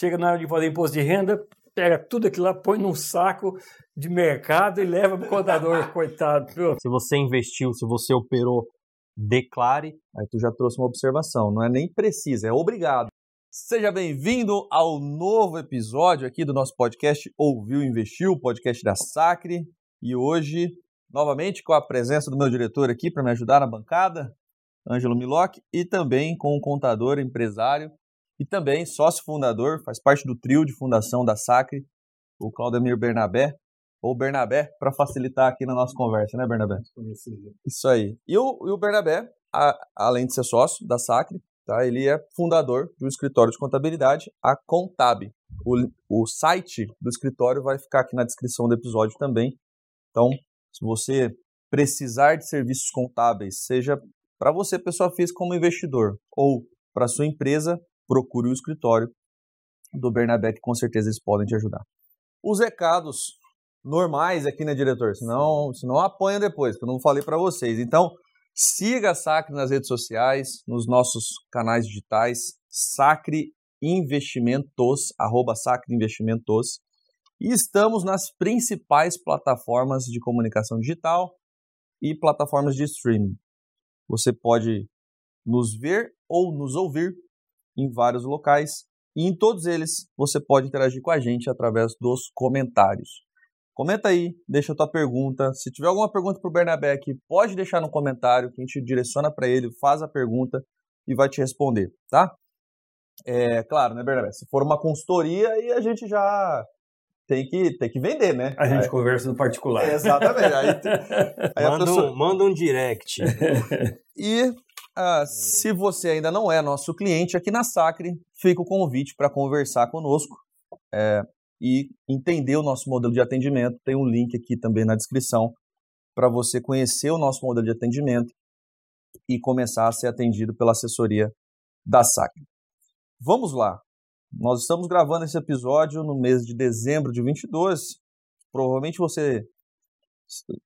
chega na hora de fazer imposto de renda, pega tudo aquilo lá, põe num saco de mercado e leva para o contador, coitado. Se você investiu, se você operou, declare. Aí tu já trouxe uma observação, não é nem precisa, é obrigado. Seja bem-vindo ao novo episódio aqui do nosso podcast Ouviu Investiu, podcast da Sacre. E hoje, novamente, com a presença do meu diretor aqui para me ajudar na bancada, Ângelo Miloc, e também com o contador, empresário e também sócio fundador, faz parte do trio de fundação da Sacre, o Claudemir Bernabé, ou Bernabé, para facilitar aqui na nossa conversa, né, Bernabé? Isso aí. E o, e o Bernabé, a, além de ser sócio da Sacre, tá, ele é fundador do escritório de contabilidade, a Contab. O, o site do escritório vai ficar aqui na descrição do episódio também. Então, se você precisar de serviços contábeis, seja para você, pessoa física, como investidor, ou para sua empresa, procure o escritório do Bernabé, que com certeza eles podem te ajudar. Os recados normais aqui, né, diretor? Senão, senão apanha depois, que eu não falei para vocês. Então, siga a Sacre nas redes sociais, nos nossos canais digitais, Sacre Investimentos, arroba Sacre Investimentos. E estamos nas principais plataformas de comunicação digital e plataformas de streaming. Você pode nos ver ou nos ouvir em vários locais e em todos eles você pode interagir com a gente através dos comentários. Comenta aí, deixa a tua pergunta. Se tiver alguma pergunta para o Bernabé aqui, pode deixar no comentário que a gente direciona para ele, faz a pergunta e vai te responder, tá? É claro, né, Bernabé? Se for uma consultoria, aí a gente já tem que, tem que vender, né? A gente aí, conversa no particular. É, exatamente. Aí, aí manda, pessoa... um, manda um direct. e ah, se você ainda não é nosso cliente aqui na Sacre, fica o convite para conversar conosco é, e entender o nosso modelo de atendimento. Tem um link aqui também na descrição para você conhecer o nosso modelo de atendimento e começar a ser atendido pela assessoria da Sacre. Vamos lá. Nós estamos gravando esse episódio no mês de dezembro de 22. Provavelmente você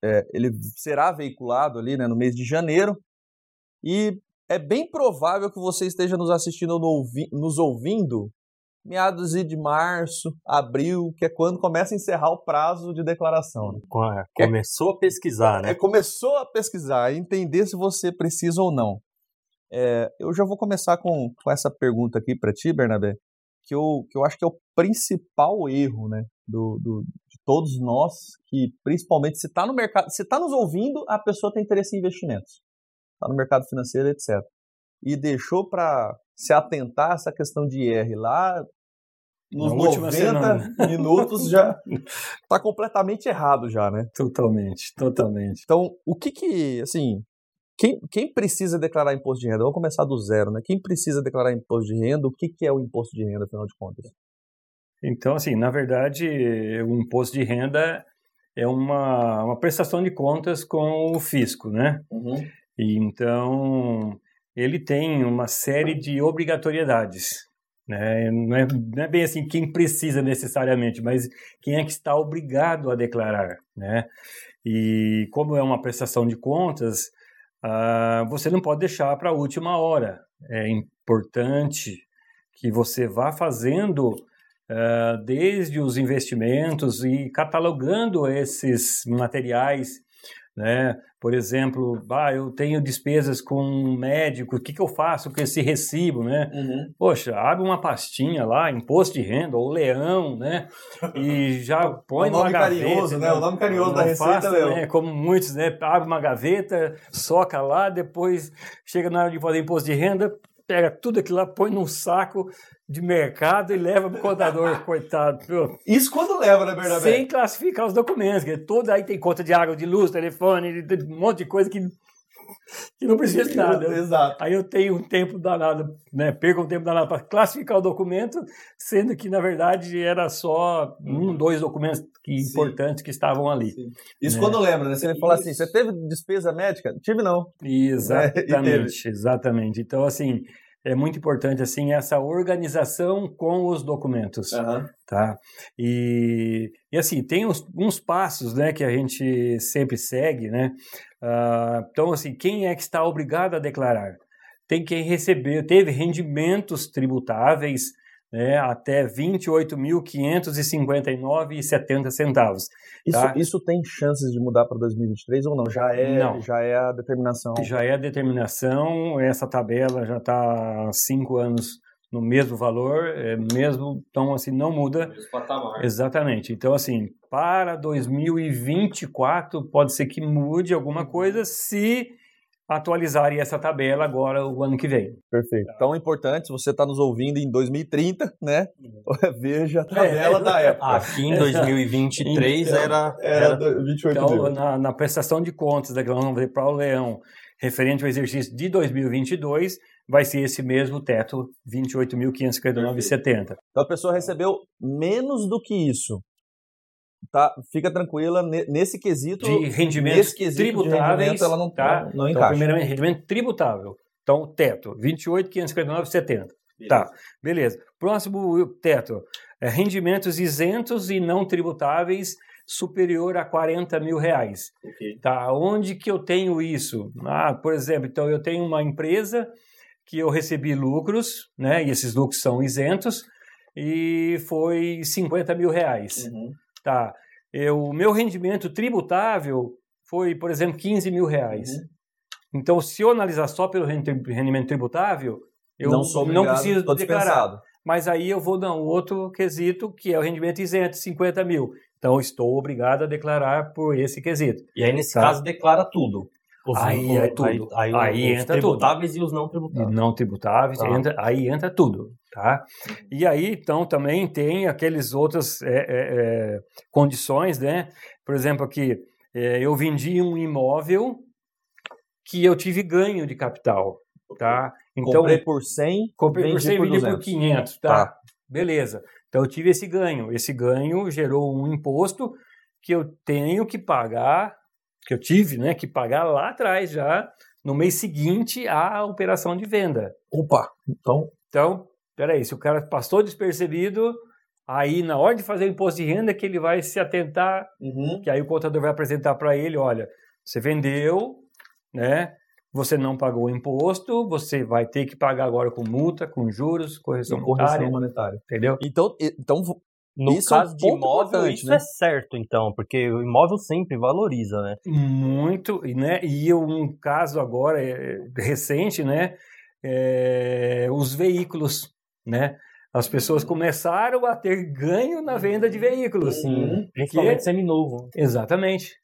é, ele será veiculado ali né, no mês de janeiro. E é bem provável que você esteja nos assistindo, nos ouvindo, meados de março, abril, que é quando começa a encerrar o prazo de declaração. Né? É, começou a pesquisar, né? É, começou a pesquisar, entender se você precisa ou não. É, eu já vou começar com, com essa pergunta aqui para ti, Bernabé, que eu, que eu acho que é o principal erro né, do, do de todos nós, que principalmente se está no mercado, se está nos ouvindo, a pessoa tem interesse em investimentos está no mercado financeiro, etc. E deixou para se atentar a essa questão de IR lá nos Na 90 minutos já está completamente errado já, né? Totalmente, totalmente. Então, o que que, assim, quem, quem precisa declarar imposto de renda? Vamos começar do zero, né? Quem precisa declarar imposto de renda? O que, que é o imposto de renda, afinal de contas? Então, assim, na verdade, o imposto de renda é uma, uma prestação de contas com o fisco, né? Uhum. E então ele tem uma série de obrigatoriedades. Né? Não, é, não é bem assim quem precisa necessariamente, mas quem é que está obrigado a declarar. Né? E como é uma prestação de contas, uh, você não pode deixar para a última hora. É importante que você vá fazendo uh, desde os investimentos e catalogando esses materiais né? Por exemplo, ah, eu tenho despesas com um médico, o que, que eu faço com esse recibo, né? Uhum. Poxa, abre uma pastinha lá, imposto de renda, ou leão, né? E já põe o nome numa carinhoso, né? O nome carinhoso da receita, Leão. Né? Como muitos, né? Abre uma gaveta, soca lá, depois chega na hora de fazer imposto de renda, pega tudo aquilo lá, põe num saco de mercado e leva para o contador, coitado. Isso quando leva, né, Bernabé? Sem classificar os documentos, que todo aí tem conta de água, de luz, telefone, um monte de coisa que, que não precisa de nada. Exato. Aí eu tenho um tempo danado, né, perco um tempo danado para classificar o documento, sendo que, na verdade, era só um, dois documentos que, importantes que estavam ali. Sim. Isso né? quando lembra, né? Você me fala assim, você teve despesa médica? Tive não. Exatamente, é, exatamente. Então, assim é muito importante assim essa organização com os documentos, uhum. tá? E, e assim tem uns, uns, passos, né, que a gente sempre segue, né? Uh, então assim quem é que está obrigado a declarar? Tem quem recebeu, teve rendimentos tributáveis né, até 28.559,70 centavos. Isso, Tá. isso tem chances de mudar para 2023 ou não? Já é, Não. Já é a determinação. Já é a determinação, essa tabela já está há cinco anos no mesmo valor, é mesmo, então assim, não muda. Mesmo patamar. Exatamente. Então, assim, para 2024, pode ser que mude alguma coisa se atualizarem essa tabela agora o ano que vem. Perfeito. Então é importante, se você está nos ouvindo em 2030, né? Veja a tabela da época. Aqui em 2023 Então, era, Era era do- 28 Então, mil. na, na prestação de contas da vamos ver para o Leão, referente ao exercício de 2022, vai ser esse mesmo teto, 28.559,70. Então a pessoa recebeu menos do que isso. Tá? Fica tranquila, ne- nesse quesito. De rendimentos nesse quesito de tributáveis, rendimento, ela não, tá? não Então, encaixa. primeiramente, rendimento tributável. Então, o teto, 28.559,70. Tá, beleza. Próximo teto, é rendimentos isentos e não tributáveis superior a 40 mil reais. Ok. Tá, onde que eu tenho isso? Ah, por exemplo, então eu tenho uma empresa que eu recebi lucros, né? E esses lucros são isentos e foi 50 mil reais. Uhum. Tá, eu, o meu rendimento tributável foi, por exemplo, 15 mil reais. Uhum. Então, se eu analisar só pelo rendi- rendimento tributável, eu não sou não obrigado, preciso tô declarar. dispensado. Mas aí eu vou dar um outro quesito, que é o rendimento isento, 50 mil. Então, estou obrigado a declarar por esse quesito. E aí, nesse Tá. caso, declara tudo. Os, Aí é tudo. Aí, aí, Aí os entra tudo. tributáveis e os não E tributáveis. não tributáveis, Tá. entra- aí entra tudo, tá? E aí, então, também tem aqueles outras é, é, é, condições, né? Por exemplo, aqui, é, eu vendi um imóvel que eu tive ganho de capital, tá? Então, Comprei por 100, comprei por vendi 100, por vendi por 200. 500, tá? Tá. Beleza. Então, eu tive esse ganho. Esse ganho gerou um imposto que eu tenho que pagar, que eu tive, né, que pagar lá atrás já, no mês seguinte à operação de venda. Opa, então Então, peraí, se o cara passou despercebido, aí na hora de fazer o imposto de renda que ele vai se atentar, uhum. que aí o contador vai apresentar para ele, olha, você vendeu, né? Você não pagou o imposto, você vai ter que pagar agora com multa, com juros, correção, correção monetária, monetária. entendeu? Então, então No Isso é um caso de imóvel, importante, isso né? é certo, então, porque o imóvel sempre valoriza, né? Muito, e, né? E um caso agora é, recente, né? é, os veículos, né? As pessoas começaram a ter ganho na venda de veículos. Uhum. Principalmente seminovo. Exatamente.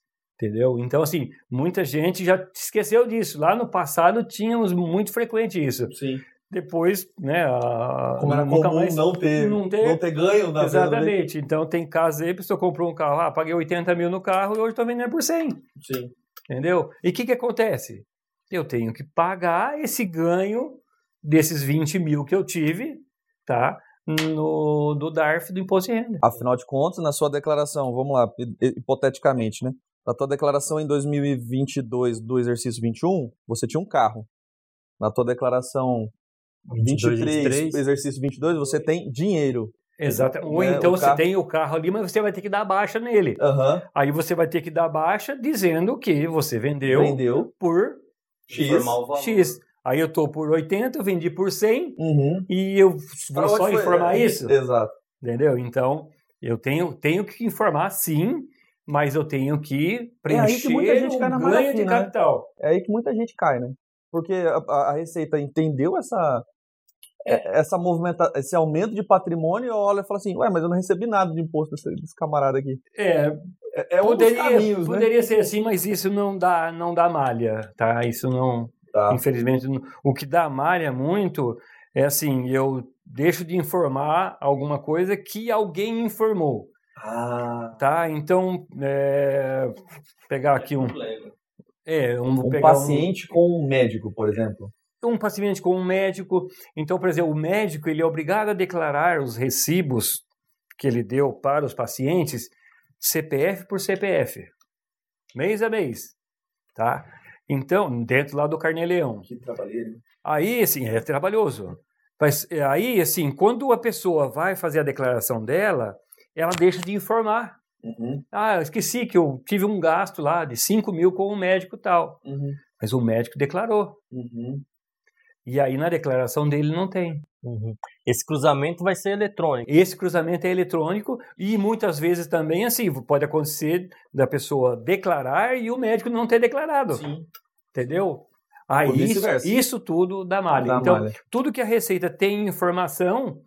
Entendeu? Então, assim, muita gente já esqueceu disso. Lá no passado tínhamos muito frequente isso. sim. Depois, né? A, Como era comum mais- não ter, não ter- não ter ganho venda veículo. Exatamente. Então, tem casos aí, a pessoa comprou um carro, ah, paguei 80 mil no carro e hoje estou vendendo por 100. Sim. Entendeu? E o que, que acontece? Eu tenho que pagar esse ganho desses 20 mil que eu tive, tá? No, do DARF do Imposto de Renda. Afinal de contas, na sua declaração, vamos lá, hi- hi- hipoteticamente, né? Na tua declaração em 2022 do exercício 21, você tinha um carro. Na tua declaração 22, 23, 23. exercício 22, você tem dinheiro. Exato. Ou É, então você carro- tem o carro ali, mas você vai ter que dar baixa nele. Aham. Aí você vai ter que dar baixa dizendo que você vendeu Vendeu. por X. X. Aí eu tô por 80, eu vendi por 100 Uhum. e eu vou só foi? informar É, isso. Exato. Entendeu? Então, eu tenho, tenho que informar sim, mas eu tenho que É aí preencher que na ganho de né? capital. É aí que muita gente cai, né? Porque a, a- Receita entendeu essa, essa movimenta, esse aumento de patrimônio e olha e fala assim, ué, mas eu não recebi nada de imposto desse, desse camarada aqui. É, É, é um dos poderia, caminhos, né? poderia ser assim, mas isso não dá, não dá malha, tá? Isso não, Tá. infelizmente, não- o que dá malha muito é assim, eu deixo de informar alguma coisa que alguém informou, Ah, tá? Então, é, pegar aqui um, é, um, um paciente com um médico, por exemplo. Um paciente com um médico. Então, por exemplo, o médico ele é obrigado a declarar os recibos que ele deu para os pacientes CPF por CPF, mês a mês, tá? Então, dentro lá do Carnê-Leão. Que trabalheiro. Aí, assim, é trabalhoso. Mas é, aí, assim, quando a pessoa vai fazer a declaração dela, ela deixa de informar. Uhum, Ah, eu esqueci que eu tive um gasto lá de 5 mil com um médico tal. uhum, Mas o médico declarou. uhum. E aí na declaração dele não tem. Uhum. Esse cruzamento vai ser eletrônico. Esse cruzamento é eletrônico e muitas vezes também assim pode acontecer da pessoa declarar e o médico não ter declarado. Sim. Entendeu? Aí isso, isso, tudo dá malha. Então, malha. tudo que a Receita tem informação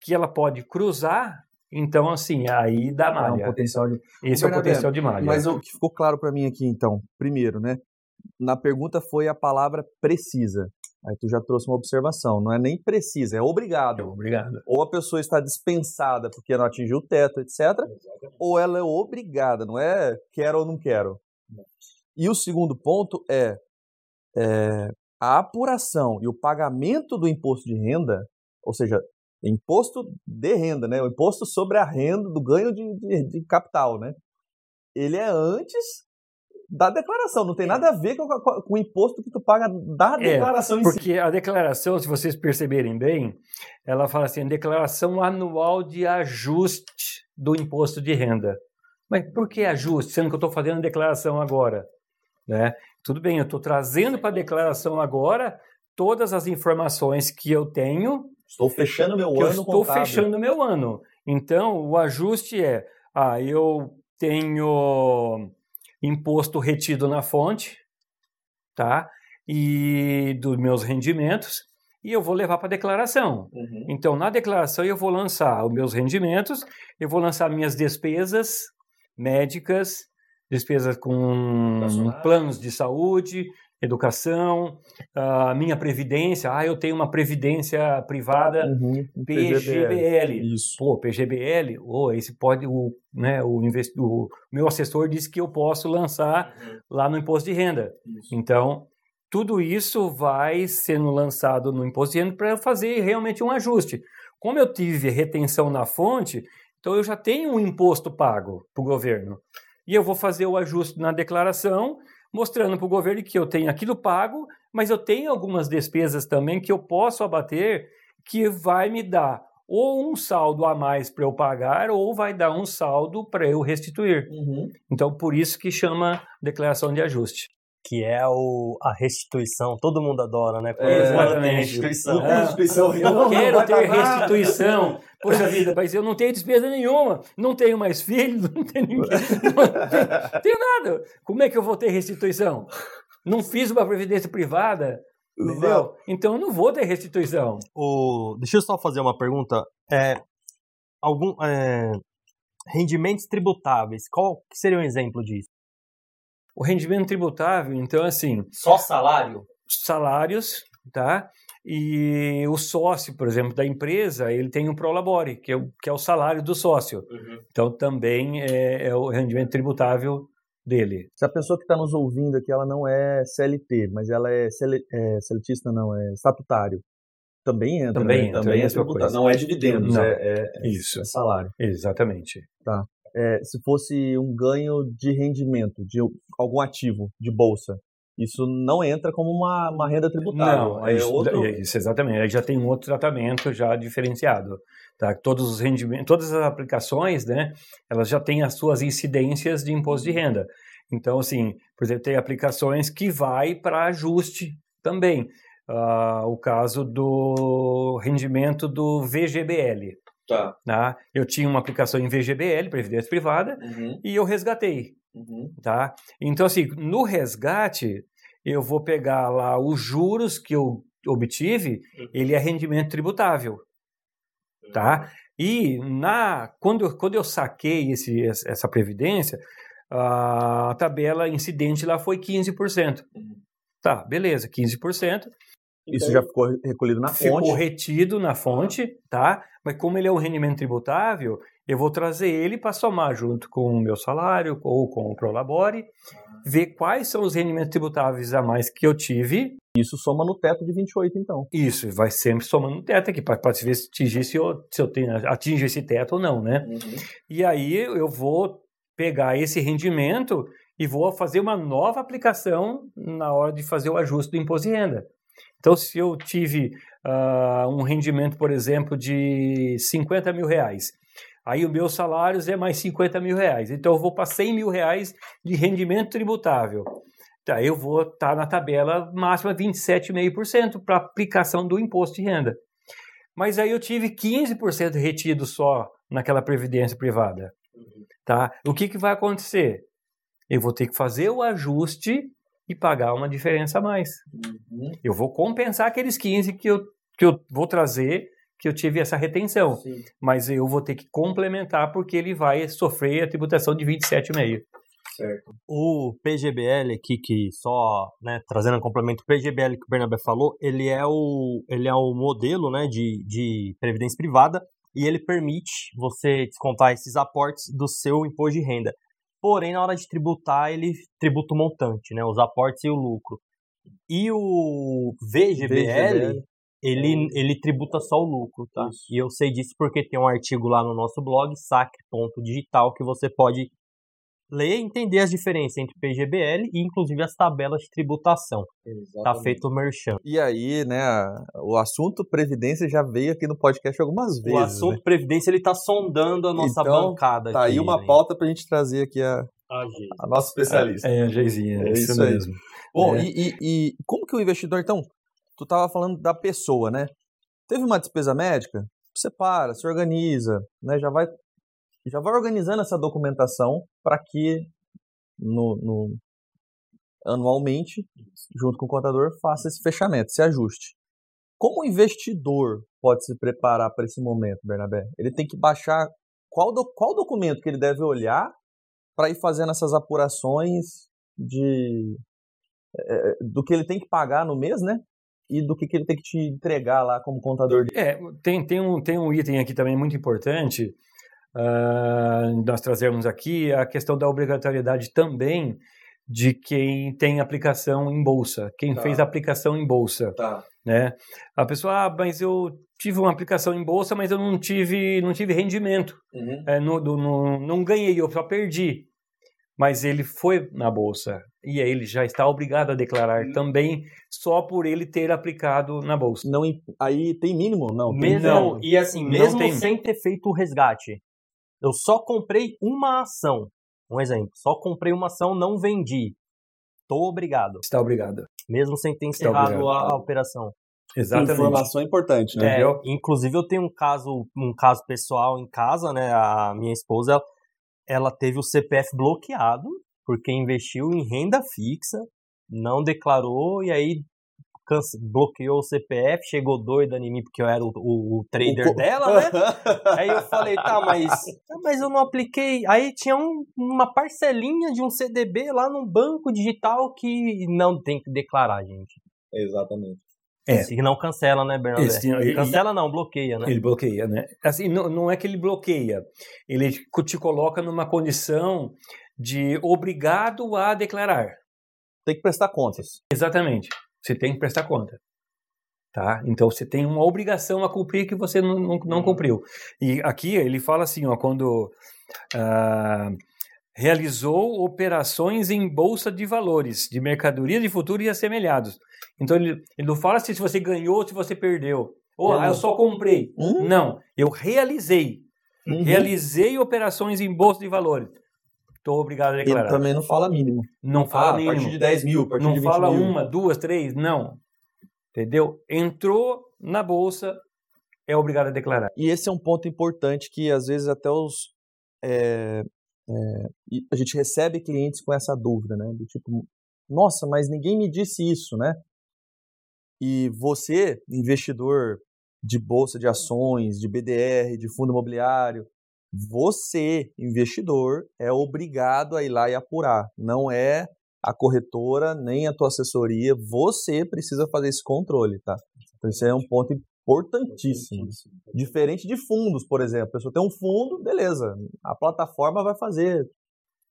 que ela pode cruzar, então assim, aí dá malha. É um potencial de... Esse é o potencial de malha. Mas o que ficou claro para mim aqui então, primeiro, né? Na pergunta foi a palavra precisa. Aí tu já trouxe uma observação, não é nem precisa, é obrigado. É obrigado. Ou a pessoa está dispensada porque não atingiu o teto, etc. Exatamente. Ou ela é obrigada, não é quero ou não quero. E o segundo ponto é, é a apuração e o pagamento do imposto de renda, ou seja, imposto de renda, né? O imposto sobre a renda do ganho de, de, de capital, né? Ele é antes da declaração, não tem é. nada a ver com, com, com o imposto que tu paga da é, declaração em porque si. A declaração, se vocês perceberem bem, ela fala assim, declaração anual de ajuste do imposto de renda. Mas por que ajuste, sendo que eu estou fazendo a declaração agora? Né? Tudo bem, eu estou trazendo para a declaração agora todas as informações que eu tenho. Estou fechando meu ano. estou contábil. fechando meu ano. Então, o ajuste é, ah, eu tenho imposto retido na fonte, tá? E dos meus rendimentos, e eu vou levar para declaração. Uhum. Então, na declaração, eu vou lançar os meus rendimentos, eu vou lançar minhas despesas médicas, despesas com planos de saúde, educação, a minha previdência, ah, eu tenho uma previdência privada uhum, PGBL. Isso. Pô, PGBL, oh, esse pode o, né, o, invest, o meu assessor disse que eu posso lançar uhum. lá no imposto de renda. Isso. Então, tudo isso vai sendo lançado no imposto de renda para fazer realmente um ajuste. Como eu tive retenção na fonte, então eu já tenho um imposto pago para o governo. E eu vou fazer o ajuste na declaração mostrando para o governo que eu tenho aquilo pago, mas eu tenho algumas despesas também que eu posso abater que vai me dar ou um saldo a mais para eu pagar ou vai dar um saldo para eu restituir. Uhum. Então, por isso que chama declaração de ajuste que é o, a restituição. Todo mundo adora, né? É, exatamente. Restituição. É. restituição. Eu não quero ter restituição. Poxa vida, mas eu não tenho despesa nenhuma, não tenho mais filhos, não tenho ninguém, não tenho, tenho nada. Como é que eu vou ter restituição? Não fiz uma previdência privada, entendeu? Então eu não vou ter restituição. O, deixa eu só fazer uma pergunta. É, algum, é, rendimentos tributáveis, qual seria um exemplo disso? O rendimento tributável, então, assim. Só salário? Salários, tá? E o sócio, por exemplo, da empresa, ele tem um prolabore, que é o, que é o salário do sócio. Uhum. Então, também é, é, o rendimento tributável dele. Se a pessoa que está nos ouvindo aqui, ela não é CLT, mas ela é, CL, é CLTista, não, é estatutário. Também entra, também, né? entra, também é tributado. Não é dividendos, não. É, é, Isso. é salário. Exatamente. Tá é, se fosse um ganho de rendimento de algum ativo de bolsa, isso não entra como uma, uma renda tributável. Não, é isso, outro... isso exatamente. Aí já tem um outro tratamento já diferenciado. Tá? Todos os rendimentos, todas as aplicações, né, elas já têm as suas incidências de imposto de renda. Então, assim, por exemplo, tem aplicações que vai para ajuste também. Uh, o caso do rendimento do VGBL. Tá. Tá? Eu tinha uma aplicação em VGBL, Previdência Privada, uhum. e eu resgatei. Uhum. Tá? Então, assim, no resgate, eu vou pegar lá os juros que eu obtive, uhum. ele é rendimento tributável. Tá? E na, quando, eu, quando eu saquei esse, essa previdência, a tabela incidente lá foi 15%. Uhum. Tá, beleza, 15%. Isso então, já ficou recolhido na ficou fonte? Ficou retido na fonte, tá? Mas como ele é um rendimento tributável, eu vou trazer ele para somar junto com o meu salário ou com o Prolabore, ver quais são os rendimentos tributáveis a mais que eu tive. Isso soma no teto de 28, então. Isso, vai sempre somando no teto aqui, para ver se atingir se eu, se eu tenho, atinge esse teto ou não, né? Uhum. E aí eu vou pegar esse rendimento e vou fazer uma nova aplicação na hora de fazer o ajuste do imposto de renda. Então, se eu tive uh, um rendimento, por exemplo, de 50 mil reais, aí o meu salário é mais 50 mil reais. Então, eu vou para 100 mil reais de rendimento tributável. Tá, eu vou estar tá na tabela máxima 27,5% para aplicação do imposto de renda. Mas aí eu tive 15% retido só naquela previdência privada. Tá? O que, que vai acontecer? Eu vou ter que fazer o ajuste e pagar uma diferença a mais. Uhum. Eu vou compensar aqueles 15 que eu, que eu vou trazer, que eu tive essa retenção. Sim. Mas eu vou ter que complementar porque ele vai sofrer a tributação de 27,5. Certo. O PGBL aqui, que só, né, trazendo um complemento, o PGBL que o Bernabé falou, ele é o, ele é o modelo, né, de, de previdência privada e ele permite você descontar esses aportes do seu imposto de renda. Porém, na hora de tributar, ele tributa o montante, né, os aportes e o lucro. E o VGBL, VGBL. Ele, ele tributa só o lucro, tá? Isso. E eu sei disso porque tem um artigo lá no nosso blog, sacre.digital, que você pode ler e entender as diferenças entre PGBL e inclusive as tabelas de tributação. Tá Exatamente. Tá feito o merchan. E aí, né, o assunto previdência já veio aqui no podcast algumas vezes. O assunto né? previdência ele tá sondando a nossa então, bancada. Tá aqui, aí uma né? pauta pra gente trazer aqui a, a, a nossa especialista. É, é a Geizinha, é, é isso, mesmo. Bom, é. e, e, e como que o investidor, então, tu tava falando da pessoa, né? Teve uma despesa médica, separa, se organiza, né? Já vai já vai organizando essa documentação para que no, no, anualmente, junto com o contador, faça esse fechamento, esse ajuste. Como o investidor pode se preparar para esse momento, Bernabé? Ele tem que baixar qual, do, qual documento que ele deve olhar para ir fazendo essas apurações de é, do que ele tem que pagar no mês, né? E do que, que ele tem que te entregar lá como contador. É, tem, tem, um, tem um item aqui também muito importante uh, nós trazemos aqui a questão da obrigatoriedade também de quem tem aplicação em bolsa, quem tá. fez aplicação em bolsa, tá. né? A pessoa, ah, mas eu tive uma aplicação em bolsa, mas eu não tive, não tive rendimento, uhum. é, no, do, no, não ganhei, eu só perdi. Mas ele foi na bolsa e aí ele já está obrigado a declarar uhum. também só por ele ter aplicado na bolsa. Não, aí tem mínimo, não? Mesmo, não. E assim, mesmo sem ter feito o resgate, eu só comprei uma ação. Um exemplo, só comprei uma ação, não vendi. Estou obrigado. Está obrigado. Mesmo sem ter encerrado a, a, operação. Exatamente. Informação importante, né? É, inclusive eu tenho um caso, um caso pessoal em casa, né? A minha esposa, ela, ela teve o CPF bloqueado porque investiu em renda fixa, não declarou e aí bloqueou o CPF, chegou doida em mim porque eu era o, o, o trader o... dela, né? Aí eu falei, tá, mas, mas eu não apliquei. Aí tinha um, uma parcelinha de um CDB lá no banco digital que não tem que declarar, gente. Exatamente. É. Se não cancela, né, Bernardo? Esse, cancela não, bloqueia, né? Ele bloqueia, né? Assim, não, não é que ele bloqueia, ele te coloca numa condição de obrigado a declarar. Tem que prestar contas. Exatamente. Você tem que prestar conta. Tá? Então você tem uma obrigação a cumprir que você não, não, não uhum. cumpriu. E aqui ele fala assim, ó, quando ah, realizou operações em bolsa de valores, de mercadoria de futuro e assemelhados. Então ele, ele não fala se você ganhou ou se você perdeu. Ou ah, eu só comprei. Uhum. Não, eu realizei. Uhum. Realizei operações em bolsa de valores estou obrigado a declarar. Ele também não fala mínimo. Não fala ah, mínimo. A partir de 10 mil, a partir não de 20 fala mil. uma, duas, três, não. Entendeu? Entrou na bolsa, é obrigado a declarar. E esse é um ponto importante que às vezes até os. É, é, a gente recebe clientes com essa dúvida, né? Do tipo, nossa, mas ninguém me disse isso, né? E você, investidor de bolsa de ações, de BDR, de fundo imobiliário, você, investidor, é obrigado a ir lá e apurar. Não é a corretora nem a tua assessoria. Você precisa fazer esse controle, tá? Então, isso é um ponto importantíssimo. Diferente de fundos, por exemplo. A pessoa tem um fundo, beleza. A plataforma vai fazer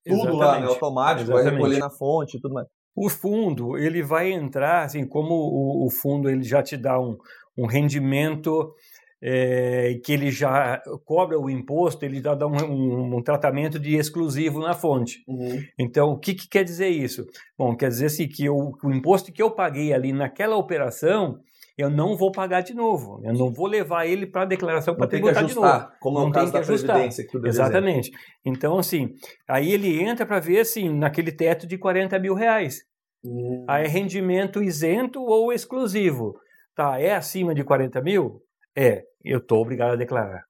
tudo Exatamente. lá, né? automático, Exatamente. vai recolher na fonte e tudo mais. O fundo, ele vai entrar, assim, como o, o fundo ele já te dá um, um rendimento é, que ele já cobra o imposto, ele já dá um, um, um tratamento de exclusivo na fonte. Uhum. Então, o que, que, quer dizer isso? Bom, quer dizer assim, que eu, o imposto que eu paguei ali naquela operação, eu não vou pagar de novo. Eu não vou levar ele para a declaração para tributar de novo. Como não é o caso da ajustar. que tu Exatamente. Então, assim, aí ele entra para ver, assim, naquele teto de 40 mil reais. Hum. Aí é rendimento isento ou exclusivo. Tá, é acima de 40 mil? É, eu estou obrigado a declarar.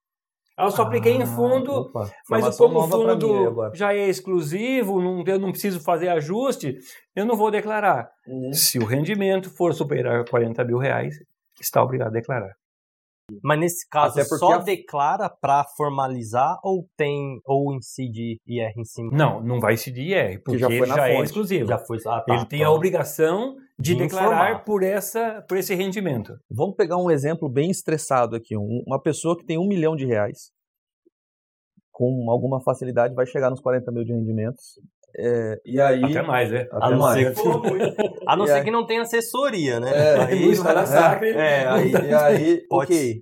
Eu só apliquei ah, em fundo, opa, mas como o fundo já é exclusivo, não, eu não preciso fazer ajuste, eu não vou declarar. Uhum. Se o rendimento for superar 40 mil reais, está obrigado a declarar. Mas nesse caso, só a... declara para formalizar ou tem ou incide IR em cima? Não, não vai incidir IR, porque já, ele já é exclusivo. Já foi, ah, tá, ele tem a obrigação de, de declarar informar. por, essa, por esse rendimento. Vamos pegar um exemplo bem estressado aqui. uma pessoa que tem um milhão de reais, com alguma facilidade, vai chegar nos 40 mil de rendimentos. É, e aí, até mais, né? Até a não mais. ser, que, a não ser aí, que não tenha assessoria, né? É, aí, está na sacre. É, aí, e aí, Pode, ok.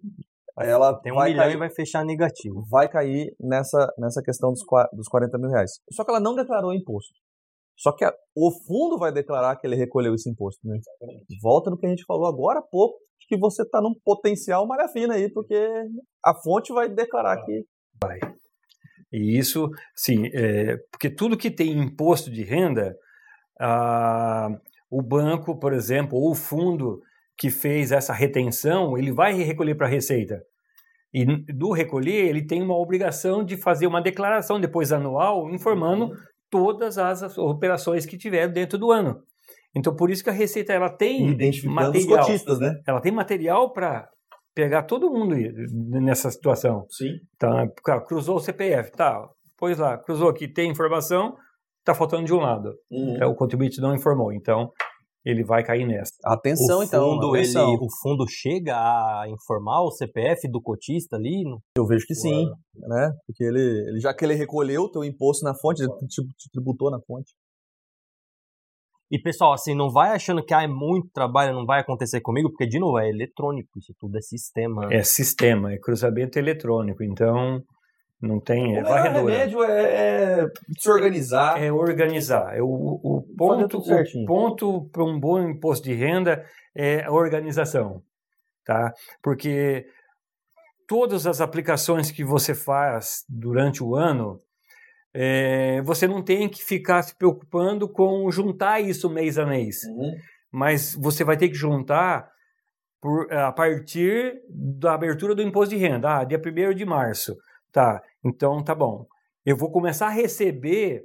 Ela tem um milhão cair, e vai fechar negativo. Vai cair nessa, nessa questão dos, dos 40 mil reais. Só que ela não declarou imposto. Só que a, o fundo vai declarar que ele recolheu esse imposto. Né? Volta no que a gente falou agora há pouco, que você está num potencial malha fina aí, porque a fonte vai declarar que. Vai. E isso, sim, é, porque tudo que tem imposto de renda, o banco, por exemplo, ou o fundo que fez essa retenção, ele vai recolher para a Receita. E do recolher, ele tem uma obrigação de fazer uma declaração depois anual, informando todas as operações que tiver dentro do ano. Então, por isso que a Receita ela tem material, os cotistas, né? Ela tem material para pegar todo mundo nessa situação. Sim. Tá, cruzou o CPF, tá, pois lá, cruzou aqui, tem informação, tá faltando de um lado. Uhum. Então, o contribuinte não informou, então ele vai cair nessa. Atenção, o então. Fundo, atenção. Ele, o fundo chega a informar o CPF do cotista ali? Eu vejo que sim, né? Porque ele, ele, já que ele recolheu o teu imposto na fonte, ele te, te tributou na fonte. E pessoal, assim, não vai achando que ah, é muito trabalho, não vai acontecer comigo, porque de novo é eletrônico, isso tudo é sistema. É sistema, é cruzamento eletrônico, então não tem. É o varredura. remédio é, é, se organizar. É organizar. É o, o ponto, o ponto para um bom imposto de renda é a organização, tá? Porque todas as aplicações que você faz durante o ano é, você não tem que ficar se preocupando com juntar isso mês a mês. Uhum. Mas você vai ter que juntar por, a partir da abertura do imposto de renda. Ah, dia 1 de março. Tá, então tá bom. Eu vou começar a receber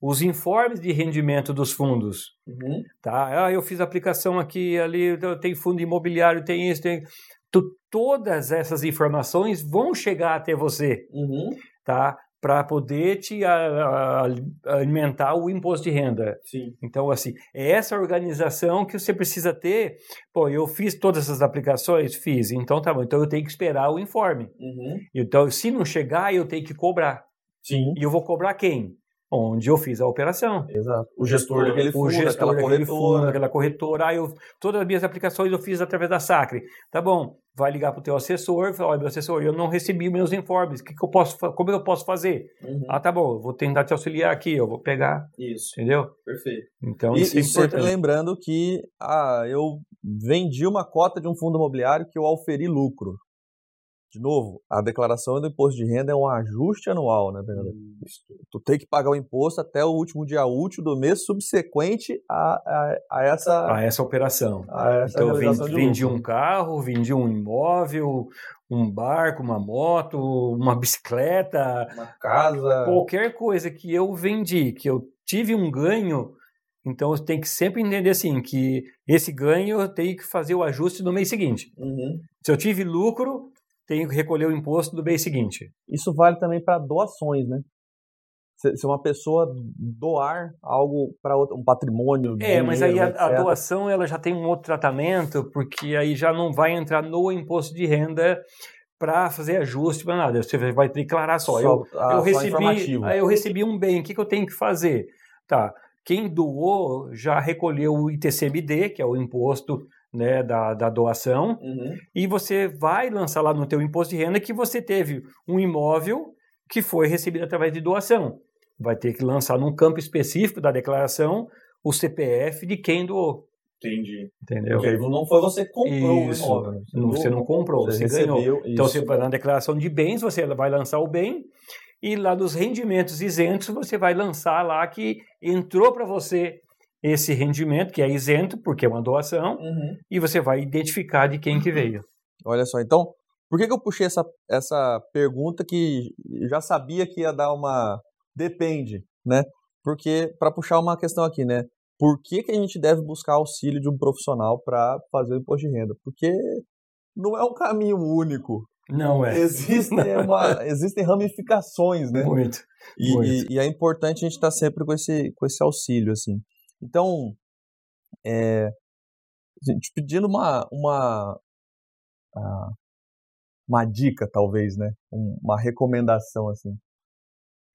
os informes de rendimento dos fundos. Uhum. Tá? Ah, eu fiz aplicação aqui, ali, tem fundo imobiliário, tem isso, tem. Tu, todas essas informações vão chegar até você. Uhum. Tá? Para poder te a, a, alimentar o imposto de renda. Sim. Então, assim, é essa organização que você precisa ter. Pô, eu fiz todas essas aplicações? Fiz. Então, tá bom. Então, eu tenho que esperar o informe. Uhum. Então, se não chegar, eu tenho que cobrar. Sim. E eu vou cobrar quem? Onde eu fiz a operação. Exato. O gestor daquele fundo, o gestor daquele fundo, daquela corretora. Ah, eu, todas as minhas aplicações eu fiz através da Sacre. Tá bom, vai ligar para o teu assessor e fala, olha, meu assessor, eu não recebi meus informes, que que eu posso, como eu posso fazer? Uhum. Ah, tá bom, vou tentar te auxiliar aqui, eu vou pegar. Isso. Entendeu? Perfeito. Então, e, isso é e sempre lembrando que ah, eu vendi uma cota de um fundo imobiliário que eu auferi lucro. De novo, a declaração do imposto de renda é um ajuste anual, né, Bernardo? Tu tem que pagar o imposto até o último dia útil do mês subsequente a, a, a essa... A essa operação. A essa então, vendi, vendi um carro, vendi um imóvel, um barco, uma moto, uma bicicleta... Uma casa... Qualquer coisa que eu vendi, que eu tive um ganho... Então, tem que sempre entender assim, que esse ganho eu tenho que fazer o ajuste no mês seguinte. Uhum. Se eu tive lucro, tenho que recolher o imposto do mês seguinte. Isso vale também para doações, né? Se uma pessoa doar algo para um patrimônio. É, dinheiro, mas aí a, a, doação ela já tem um outro tratamento, porque aí já não vai entrar no imposto de renda para fazer ajuste para nada. Você vai declarar só. só eu, ah, eu, recebi, eu recebi um bem, o que, que eu tenho que fazer? Tá. Quem doou já recolheu o ITCMD, que é o imposto né, da, da doação, uhum. e você vai lançar lá no teu imposto de renda que você teve um imóvel que foi recebido através de doação. Vai ter que lançar num campo específico da declaração o CPF de quem doou. Entendi. Entendeu? Porque não foi você que comprou isso. o imóvel. Você não, você não comprou, você, você ganhou. Então, você vai na declaração de bens, você vai lançar o bem, e lá dos rendimentos isentos, você vai lançar lá que entrou para você esse rendimento, que é isento, porque é uma doação, uhum. e você vai identificar de quem que veio. Olha só, então, por que, que eu puxei essa, essa pergunta que já sabia que ia dar uma. Depende, né? Porque, para puxar uma questão aqui, né? Por que, que a gente deve buscar auxílio de um profissional para fazer o imposto de renda? Porque não é um caminho único. Não é. Existem, uma, existem ramificações, né? Muito. E, muito. e, e é importante a gente estar tá sempre com esse, com esse auxílio, assim. Então, é, te pedindo uma, uma, ah, uma dica, talvez, né? Uma recomendação, assim.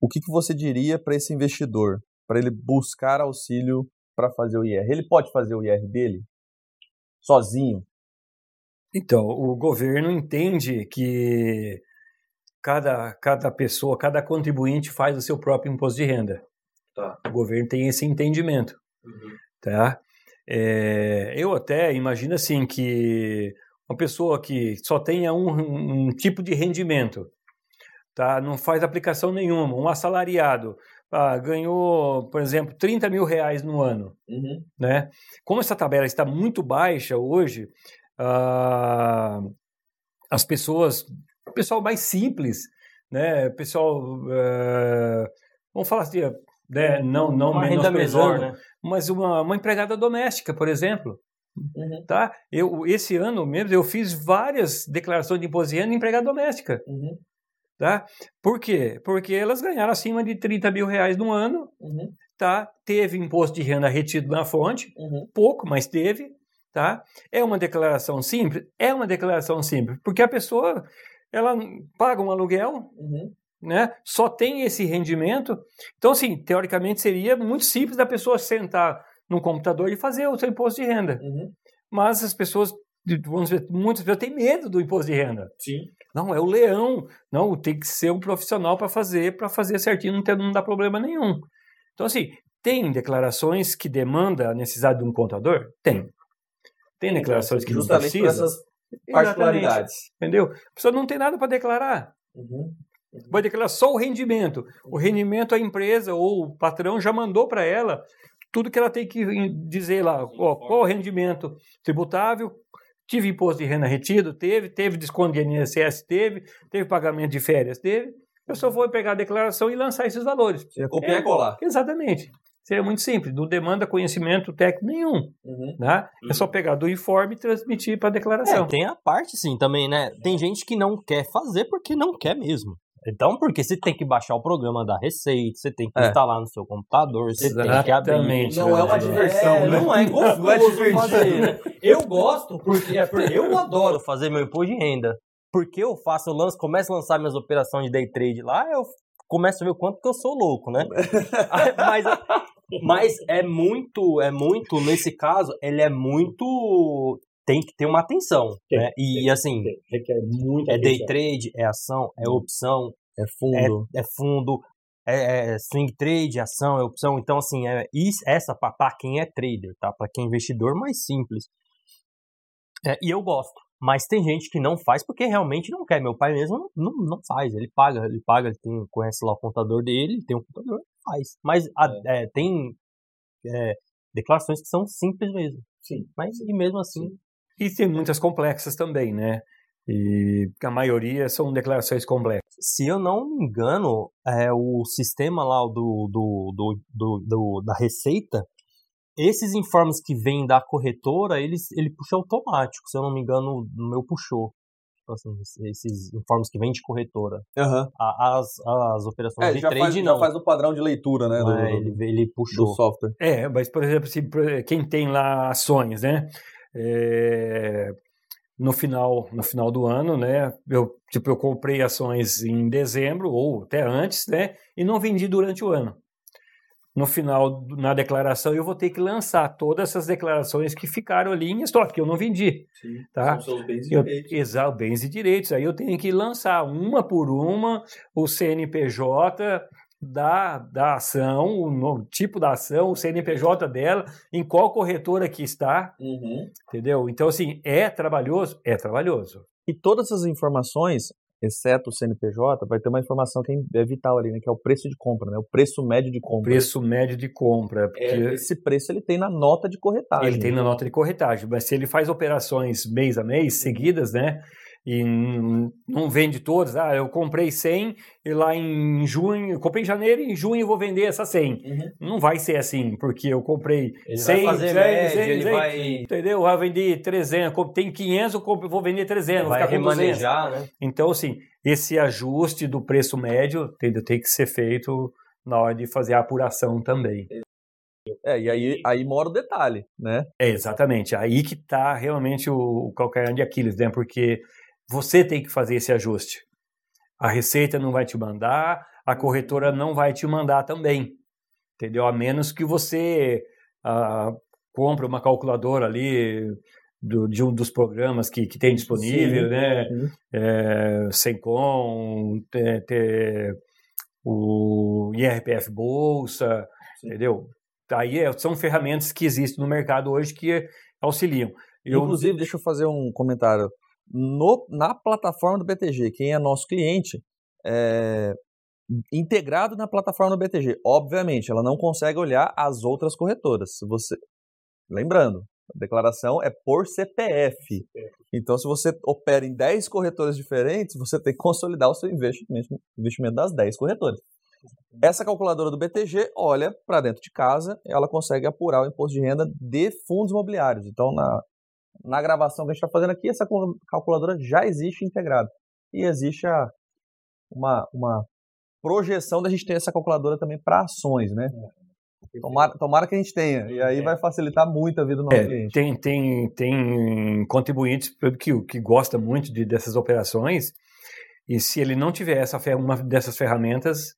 O que, que você diria para esse investidor, para ele buscar auxílio para fazer o IR? Ele pode fazer o IR dele sozinho? Então, o governo entende que cada, cada pessoa, cada contribuinte faz o seu próprio imposto de renda. Tá. O governo tem esse entendimento. Uhum. Tá? É, eu até imagino assim que uma pessoa que só tenha um, um, tipo de rendimento, tá? não faz aplicação nenhuma, um assalariado, ah, ganhou, por exemplo, 30 mil reais no ano. Uhum. Né? Como essa tabela está muito baixa hoje, ah, as pessoas, o pessoal mais simples, né? pessoal, uh, vamos falar assim, né? não, não uma menosprezando, né? mas uma, uma empregada doméstica, por exemplo. Uhum. Tá? Eu, esse ano mesmo eu fiz várias declarações de imposto de renda em empregada doméstica. Uhum. Tá? Por quê? Porque elas ganharam acima de 30 mil reais no ano. Uhum. Tá? Teve imposto de renda retido na fonte, uhum. pouco, mas teve. Tá? É uma declaração simples? É uma declaração simples, porque a pessoa ela paga um aluguel, uhum. Né? só tem esse rendimento. Então, assim, teoricamente seria muito simples da pessoa sentar no computador e fazer o seu imposto de renda. Uhum. Mas as pessoas, vamos ver, muitas pessoas têm medo do imposto de renda. Sim. Não, é o leão. Não, tem que ser um profissional para fazer, para fazer certinho, não, ter, não dá problema nenhum. Então, assim, tem declarações que demanda a necessidade de um contador? Tem. Tem declarações que Justamente não precisa. essas particularidades. Entendeu? A pessoa não tem nada para declarar. Uhum. Vai declarar só o rendimento. O rendimento a empresa ou o patrão já mandou para ela tudo que ela tem que dizer lá, ó, qual o rendimento tributável, tive imposto de renda retido, teve, teve desconto de INSS, teve, teve pagamento de férias, teve. Eu só vou pegar a declaração e lançar esses valores. Você copiar é, e colar. Exatamente. Seria muito simples, não demanda conhecimento técnico nenhum. Uhum. Né? Uhum. É só uhum. pegar do informe e transmitir para a declaração. É, tem a parte sim também, né? Tem gente que não quer fazer porque não quer mesmo. Então, porque você tem que baixar o programa da Receita, você tem que é. instalar no seu computador, você Exatamente. tem que abrir. Não é uma diversão, é, né? Não é gostoso não é fazer, né? Eu gosto porque, é porque eu adoro fazer meu imposto de renda. Porque eu faço, eu lanço, começo a lançar minhas operações de day trade lá, eu começo a ver o quanto que eu sou louco, né? mas, mas é muito, é muito, nesse caso, ele é muito tem que ter uma atenção, tem, né? E tem, assim, tem, requer muito. É day trade, é ação, é opção, é fundo, é, é fundo, é, é, swing trade, ação, é opção. Então assim, é isso, essa para quem é trader, tá? Para quem é investidor, mais simples. É, e eu gosto. Mas tem gente que não faz porque realmente não quer. Meu pai mesmo não, não, não faz. Ele paga, ele paga, ele tem, conhece lá o contador dele, tem um contador, faz. Mas a, é. É, tem é, declarações que são simples mesmo. Sim. Mas e mesmo assim e tem muitas complexas também, né? E a maioria são declarações complexas. Se eu não me engano, é, o sistema lá do, do, do, do, do da Receita, esses informes que vêm da corretora, eles, ele puxa automático. Se eu não me engano, o meu puxou. Tipo assim, esses informes que vêm de corretora. Uhum. As, as operações é, de já trade faz, não. Já faz o padrão de leitura, né? Do, é, ele, ele puxou. Do software. É, mas, por exemplo, se, quem tem lá ações, né? É, no final no final do ano, né? Eu tipo eu comprei ações em dezembro ou até antes, né? E não vendi durante o ano. No final na declaração eu vou ter que lançar todas essas declarações que ficaram ali em estoque que eu não vendi, Sim, tá? São seus bens e eu, direitos. Exato, bens e direitos. Aí eu tenho que lançar uma por uma o CNPJ da, da ação, o tipo da ação, o CNPJ dela, em qual corretora que está, uhum. entendeu? Então, assim, é trabalhoso? É trabalhoso. E todas essas informações, exceto o CNPJ, vai ter uma informação que é vital ali, né, que é o preço de compra, né, o preço médio de compra. Preço médio de compra. Porque... É, esse preço ele tem na nota de corretagem. Ele tem na nota de corretagem, mas se ele faz operações mês a mês, seguidas, né, e não vende todas. Ah, eu comprei 100 e lá em junho, eu comprei em janeiro e em junho eu vou vender essa 100. Uhum. Não vai ser assim, porque eu comprei ele 100, vai fazer 100, média, 100, ele 100, vai... entendeu? Eu vender 300, tem 500, eu vou vender 300, vou ficar com 200. Né? Então, assim, esse ajuste do preço médio tem, tem que ser feito na hora de fazer a apuração também. É, e aí, aí mora o detalhe, né? É, exatamente. Aí que está realmente o, o calcanhar de Aquiles, né? Porque você tem que fazer esse ajuste. A receita não vai te mandar, a corretora não vai te mandar também. Entendeu? A menos que você ah, compre uma calculadora ali do, de um dos programas que, que tem disponível, sim, né? É, Sencom, ter, ter, o IRPF Bolsa, sim. entendeu? Aí é, são ferramentas que existem no mercado hoje que auxiliam. Eu, Inclusive, deixa eu fazer um comentário no, na plataforma do BTG, quem é nosso cliente, é, integrado na plataforma do BTG. Obviamente, ela não consegue olhar as outras corretoras. Você, lembrando, a declaração é por CPF. Então, se você opera em 10 corretoras diferentes, você tem que consolidar o seu investimento, investimento das 10 corretoras. Essa calculadora do BTG olha para dentro de casa, ela consegue apurar o imposto de renda de fundos imobiliários. Então, na, na gravação que a gente está fazendo aqui, essa calculadora já existe integrada. E existe a, uma, uma projeção da gente ter essa calculadora também para ações, né? É. Tomara, tomara que a gente tenha, e aí é. vai facilitar muito a vida do nosso é, cliente. Tem, tem, tem contribuintes que, que gosta muito de, dessas operações, e se ele não tiver essa, uma dessas ferramentas,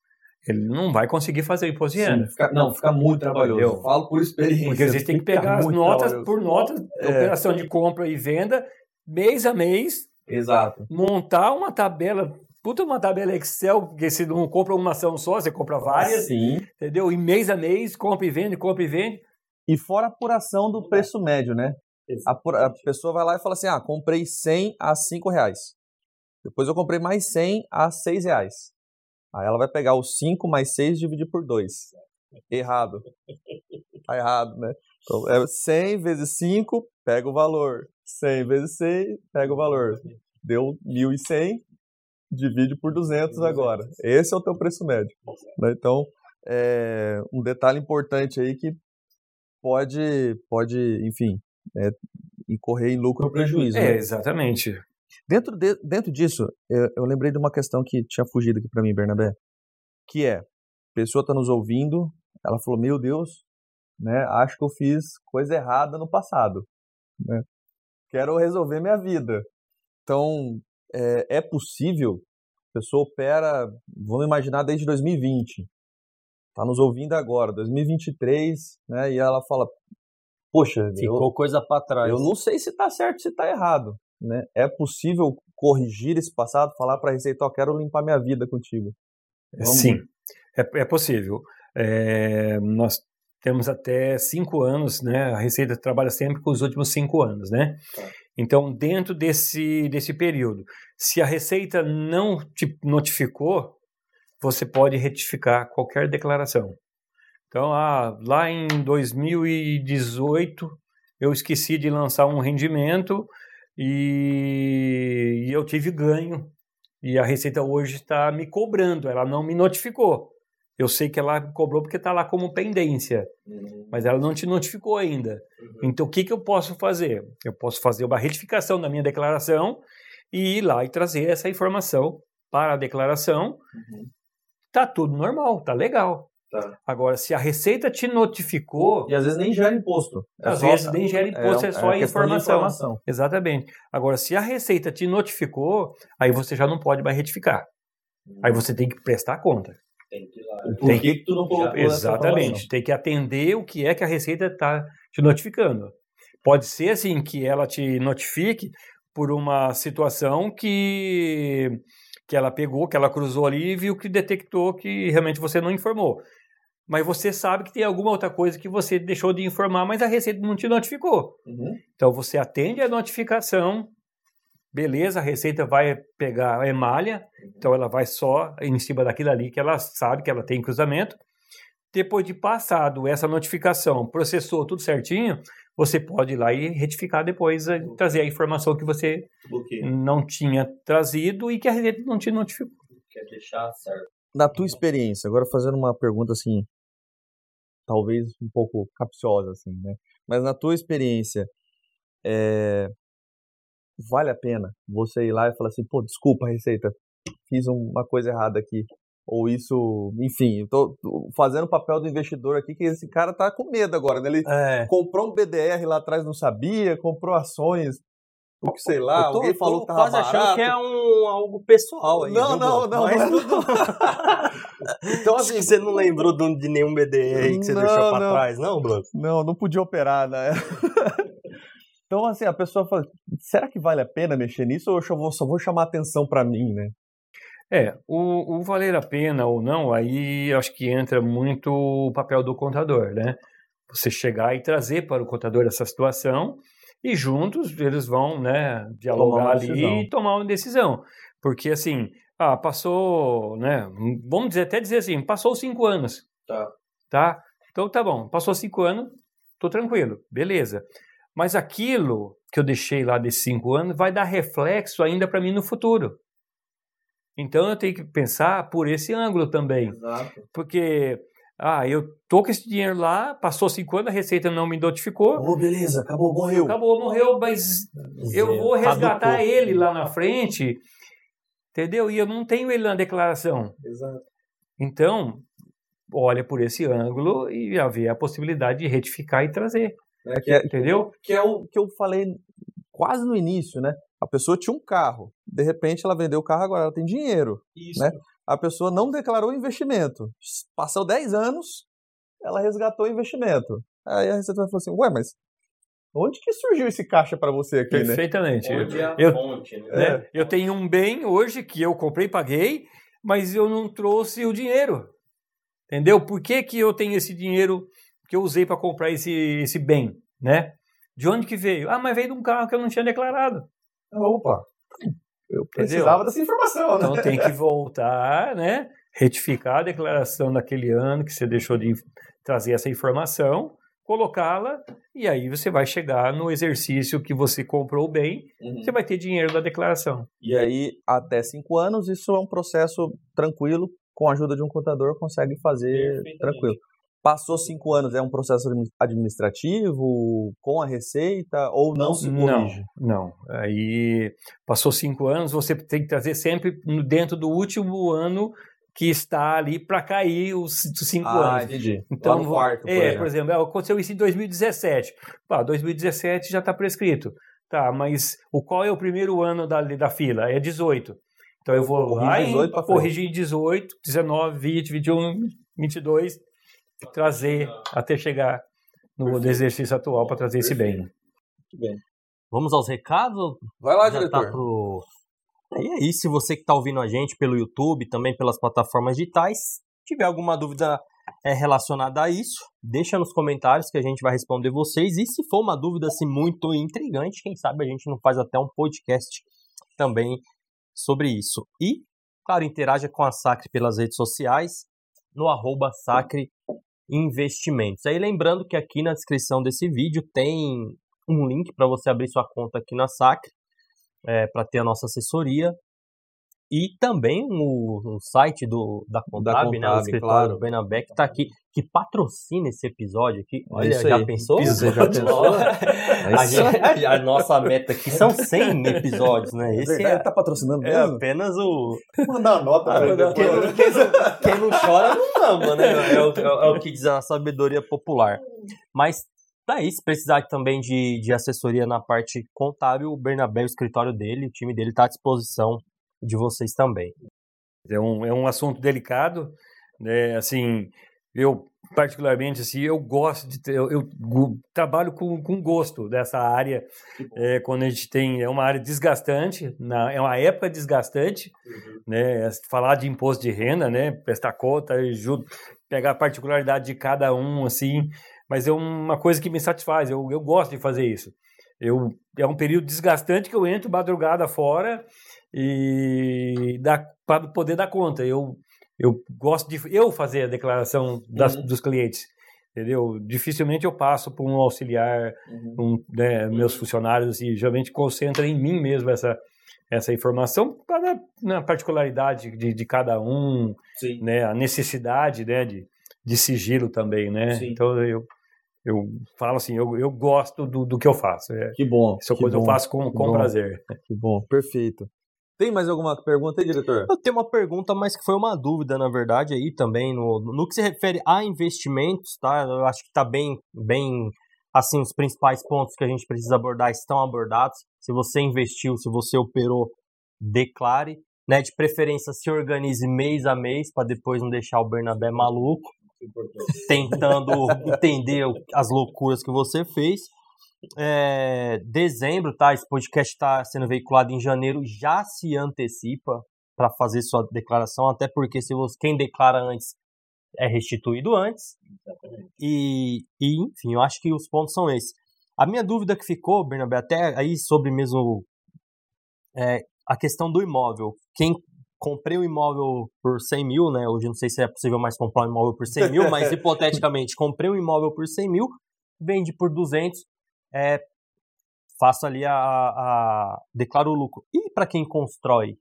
ele não vai conseguir fazer o imposto de renda. Sim, fica, não, fica muito trabalhoso. Eu falo por experiência. Porque vocês têm que pegar as notas trabalhoso. por nota, é. operação de compra e venda, mês a mês. Exato. Montar uma tabela, puta uma tabela Excel, porque se não compra uma ação só, você compra várias. Sim. Entendeu? E mês a mês, compra e vende, compra e vende. E fora a apuração do preço médio, né? A, a pessoa vai lá e fala assim, ah, comprei 100 a 5 reais. Depois eu comprei mais 100 a 6 reais. Aí ela vai pegar o 5 mais 6 e dividir por 2. Errado. Tá errado, né? Então, é 100 vezes 5, pega o valor. 100 vezes 6, pega o valor. Deu 1.100, divide por 200 agora. Esse é o teu preço médio. Né? Então, é um detalhe importante aí que pode, pode enfim, é, incorrer em lucro ou prejuízo. É, né? exatamente. Dentro, de, dentro disso, eu, eu, lembrei de uma questão que tinha fugido aqui para mim, Bernabé, que é, a pessoa está nos ouvindo, ela falou, meu Deus, né, acho que eu fiz coisa errada no passado, né? quero resolver minha vida. Então, é, é possível, a pessoa opera, vamos imaginar, desde 2020, está nos ouvindo agora, 2023, né, e ela fala, poxa, ficou eu, coisa para trás. Eu não sei se está certo, se está errado. Né? É possível corrigir esse passado, falar para a Receita, oh, quero limpar minha vida contigo. Vamos Sim, é, é, possível. É, nós temos até cinco anos, né? A Receita trabalha sempre com os últimos cinco anos, né? Tá. Então, dentro desse, desse período, se a Receita não te notificou, você pode retificar qualquer declaração. Então, ah, lá em 2018, eu esqueci de lançar um rendimento, e, e eu tive ganho. E a Receita hoje está me cobrando, ela não me notificou. Eu sei que ela cobrou porque está lá como pendência, uhum. mas ela não te notificou ainda. Uhum. Então, o que, que eu posso fazer? Eu posso fazer uma retificação da minha declaração e ir lá e trazer essa informação para a declaração. Está uhum. tudo normal, está legal. Tá. Agora, se a Receita te notificou. E às vezes nem gera imposto. É às vezes nem gera imposto, é, é só é informação. informação. Exatamente. Agora, se a Receita te notificou, aí você já não pode mais retificar. Hum. Aí você tem que prestar conta. Tem que ir lá. Por tem que, que tu não colocou Exatamente. Tem que atender o que é que a Receita está te notificando. Pode ser assim que ela te notifique por uma situação que que ela pegou, que ela cruzou ali e viu que detectou que realmente você não informou mas você sabe que tem alguma outra coisa que você deixou de informar, mas a Receita não te notificou. Uhum. Então você atende a notificação beleza, a Receita vai pegar a emalha, então ela vai só em cima daquilo ali que ela sabe que ela tem cruzamento. Depois de passado essa notificação, processou tudo certinho, você pode ir lá e retificar depois, eh, trazer a informação que você não tinha trazido e que a Receita não te notificou. Quer deixar certo. Na tua experiência, agora fazendo uma pergunta assim, talvez um pouco capciosa, assim, né? Mas na tua experiência, é, vale a pena você ir lá e falar assim, pô, desculpa, Receita, fiz uma coisa errada aqui. Ou isso, enfim, eu tô fazendo o papel do investidor aqui, que esse cara tá com medo agora, né? Ele é. comprou um BDR lá atrás, não sabia, comprou ações, o que sei lá, tô, alguém falou que tava quase barato. achando que é um, algo pessoal aí. Não, não, não. Mas não. Então, assim, você não lembrou de nenhum BDR que você não, deixou pra não. trás, não, Bruno? Não, não podia operar, né? Então, assim, a pessoa fala, será que vale a pena mexer nisso ou eu só vou, só vou chamar atenção para mim, né? É, o, o, valer a pena ou não, aí acho que entra muito o papel do contador, né? Você chegar e trazer para o contador essa situação e juntos eles vão, né, dialogar ali e tomar uma decisão. Porque, assim, ah, passou, né, vamos dizer, até dizer assim, passou cinco anos. Tá. Tá? Então tá bom, passou cinco anos, tô tranquilo, beleza. Mas aquilo que eu deixei lá desses cinco anos vai dar reflexo ainda para mim no futuro. Então eu tenho que pensar por esse ângulo também. Exato. Porque, ah, eu tô com esse dinheiro lá, passou cinco anos, a Receita não me notificou. Oh, beleza, acabou, morreu. Acabou, morreu, mas eu vou resgatar ele lá na frente, entendeu? E eu não tenho ele na declaração. Exato. Então, olha por esse ângulo e haver a possibilidade de retificar e trazer. Né? Que é, Entendeu? Que é o que eu falei quase no início, né? A pessoa tinha um carro, de repente ela vendeu o carro, agora ela tem dinheiro. Isso. Né? A pessoa não declarou investimento. Passou 10 anos, ela resgatou o investimento. Aí a Receita vai falar assim, ué, mas onde que surgiu esse caixa para você aqui, Perfeitamente. né? Perfeitamente. É eu, fonte, né? né? eu tenho um bem hoje que eu comprei e paguei, mas eu não trouxe o dinheiro. Entendeu? Por que, que eu tenho esse dinheiro que eu usei para comprar esse, esse bem, né? De onde que veio? Ah, mas veio de um carro que eu não tinha declarado. Opa, eu precisava Entendeu? dessa informação, né? Então tem que voltar, né? Retificar a declaração daquele ano que você deixou de trazer essa informação, colocá-la e aí você vai chegar no exercício que você comprou bem, uhum. você vai ter dinheiro da declaração. E aí, até cinco anos, isso é um processo tranquilo, com a ajuda de um contador, consegue fazer tranquilo. Passou cinco anos, é um processo administrativo com a receita ou não se corrige? Não, não. Aí passou cinco anos, você tem que trazer sempre dentro do último ano que está ali para cair os cinco ah, anos. entendi. Então, Lá quarto, por é, exemplo. por exemplo, aconteceu isso em 2017. Pá, 2017 já está prescrito. Tá, mas o qual é o primeiro ano da, da fila? É 18. Então eu vou lá e corrigir 18, 19, 20, 21, 22 trazer até chegar no exercício atual para trazer esse bem. Muito bem. Vamos aos recados? Vai lá, Já diretor. Tá pro... E aí, se você que está ouvindo a gente pelo YouTube, também pelas plataformas digitais, tiver alguma dúvida é, relacionada a isso, deixa nos comentários que a gente vai responder vocês. E se for uma dúvida assim, muito intrigante, quem sabe a gente não faz até um podcast também sobre isso. E, claro, interaja com a Sacre pelas redes sociais, no arroba Sacre investimentos. Aí lembrando que aqui na descrição desse vídeo tem um link para você abrir sua conta aqui na Sacre, é, para ter a nossa assessoria. E também o, o site do, da Contab, né, o escritório claro. do Benabec, está aqui, que patrocina esse episódio aqui. É Olha, já pensou? Você já pensou? a, gente, a, nossa meta aqui são 100 episódios, né? É Esse é, é, tá patrocinando é mesmo? apenas o... Mandar nota ah, pra quem, quem, quem, não chora não ama, né? É o, é o que diz a sabedoria popular. Mas Daí, se precisar também de, de assessoria na parte contábil, o Bernabé, o escritório dele, o time dele está à disposição de vocês também. É um, é um assunto delicado, né? Assim, eu particularmente assim, eu gosto de ter, eu, eu trabalho com, com gosto dessa área. É, quando a gente tem é uma área desgastante, na, é uma época desgastante, uhum. né? Falar de imposto de renda, né? Prestar conta, pegar a particularidade de cada um, assim. Mas é uma coisa que me satisfaz. Eu, eu gosto de fazer isso. Eu, é um período desgastante que eu entro madrugada fora e para poder dar conta. Eu, eu gosto de eu fazer a declaração das, uhum. dos clientes entendeu? Dificilmente eu passo por um auxiliar, uhum. um, né, meus funcionários, e geralmente concentra em mim mesmo essa, essa informação para na particularidade de, de cada um, Sim. né, a necessidade, né, de, de sigilo também, né? Sim. Então eu eu falo assim, eu, eu gosto do, do que eu faço. É, que bom. Essa coisa bom, eu faço com, com prazer. Que bom, perfeito. Tem mais alguma pergunta aí, diretor? Eu tenho uma pergunta, mas que foi uma dúvida, na verdade, aí também, no, no que se refere a investimentos, tá? Eu acho que está bem, bem, assim, os principais pontos que a gente precisa abordar estão abordados. Se você investiu, se você operou, declare. Né, de preferência, se organize mês a mês, para depois não deixar o Bernabé maluco, tentando entender as loucuras que você fez é, dezembro, tá? Esse podcast está sendo veiculado em janeiro, já se antecipa para fazer sua declaração, até porque se você, quem declara antes é restituído antes. E, e, enfim, eu acho que os pontos são esses. A minha dúvida que ficou, Bernabé, até aí sobre mesmo é, a questão do imóvel. Quem comprei o um imóvel por 100 mil, né? Hoje não sei se é possível mais comprar um imóvel por 100 mil, mas hipoteticamente comprei um imóvel por 100 mil, vende por 200, é, faço ali a, a declaro o lucro. E para quem constrói,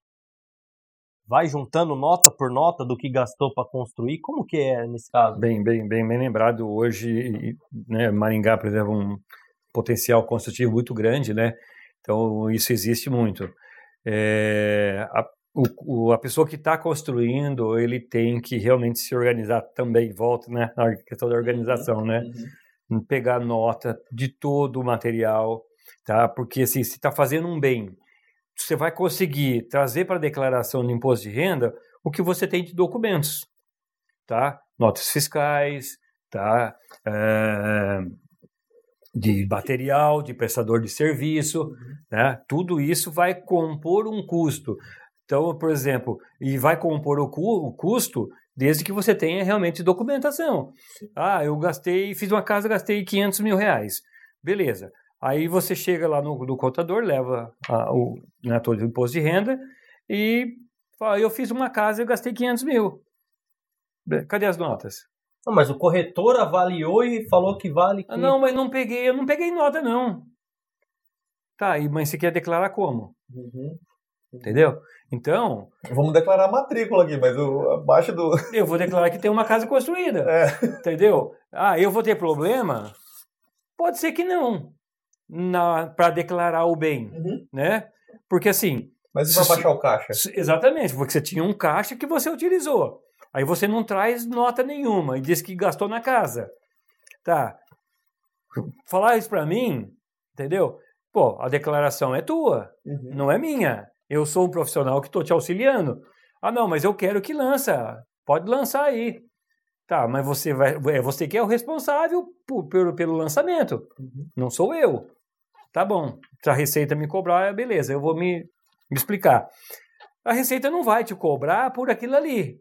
vai juntando nota por nota do que gastou para construir? Como que é nesse caso? Bem, bem, bem, bem lembrado. Hoje, né, Maringá, exemplo, um potencial construtivo muito grande, né? Então isso existe muito. É, a, o, a pessoa que está construindo, ele tem que realmente se organizar também, volta né, na questão da organização, né? Uhum pegar nota de todo o material, tá? Porque assim, se está fazendo um bem, você vai conseguir trazer para a declaração de imposto de renda o que você tem de documentos, tá? Notas fiscais, tá? É, de material, de prestador de serviço, né? Tudo isso vai compor um custo. Então, por exemplo, e vai compor o, cu, o custo desde que você tenha realmente documentação. Ah, eu gastei, fiz uma casa, gastei 500 mil reais. Beleza. Aí você chega lá no, no contador, leva a, o, né, todo o imposto de renda e fala, eu fiz uma casa e gastei 500 mil. Cadê as notas? Não, mas o corretor avaliou e falou que vale. Que... Ah, não, mas não peguei, eu não peguei nota, não. Tá, mas você quer declarar como? Uhum. Entendeu? Então. Vamos declarar a matrícula aqui, mas abaixo do. Eu vou declarar que tem uma casa construída. É. Entendeu? Ah, eu vou ter problema? Pode ser que não. Para declarar o bem. Uhum. Né? Porque assim. Mas você vai baixar o caixa. Exatamente, porque você tinha um caixa que você utilizou. Aí você não traz nota nenhuma e diz que gastou na casa. Tá. Falar isso para mim, entendeu? Pô, a declaração é tua, uhum. não é minha. Eu sou um profissional que estou te auxiliando. Ah, não, mas eu quero que lança. Pode lançar aí. Tá, mas você vai, é você que é o responsável por, pelo, pelo lançamento. Uhum. Não sou eu. Tá bom. Se a Receita me cobrar, beleza, eu vou me, me explicar. A Receita não vai te cobrar por aquilo ali.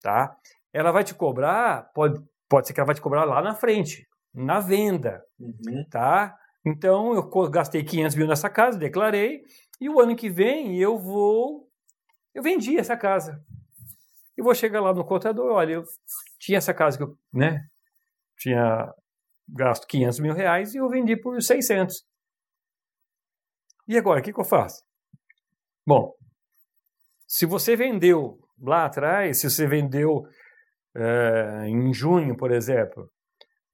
Tá? Ela vai te cobrar, pode, pode ser que ela vai te cobrar lá na frente, na venda. Uhum. Tá? Então, eu gastei 500 mil nessa casa, declarei, e o ano que vem eu vou. Eu vendi essa casa. E vou chegar lá no contador, olha, eu tinha essa casa que eu, né, tinha gasto 500 mil reais e eu vendi por 600. E agora, o que, que eu faço? Bom, se você vendeu lá atrás, se você vendeu é, em junho, por exemplo,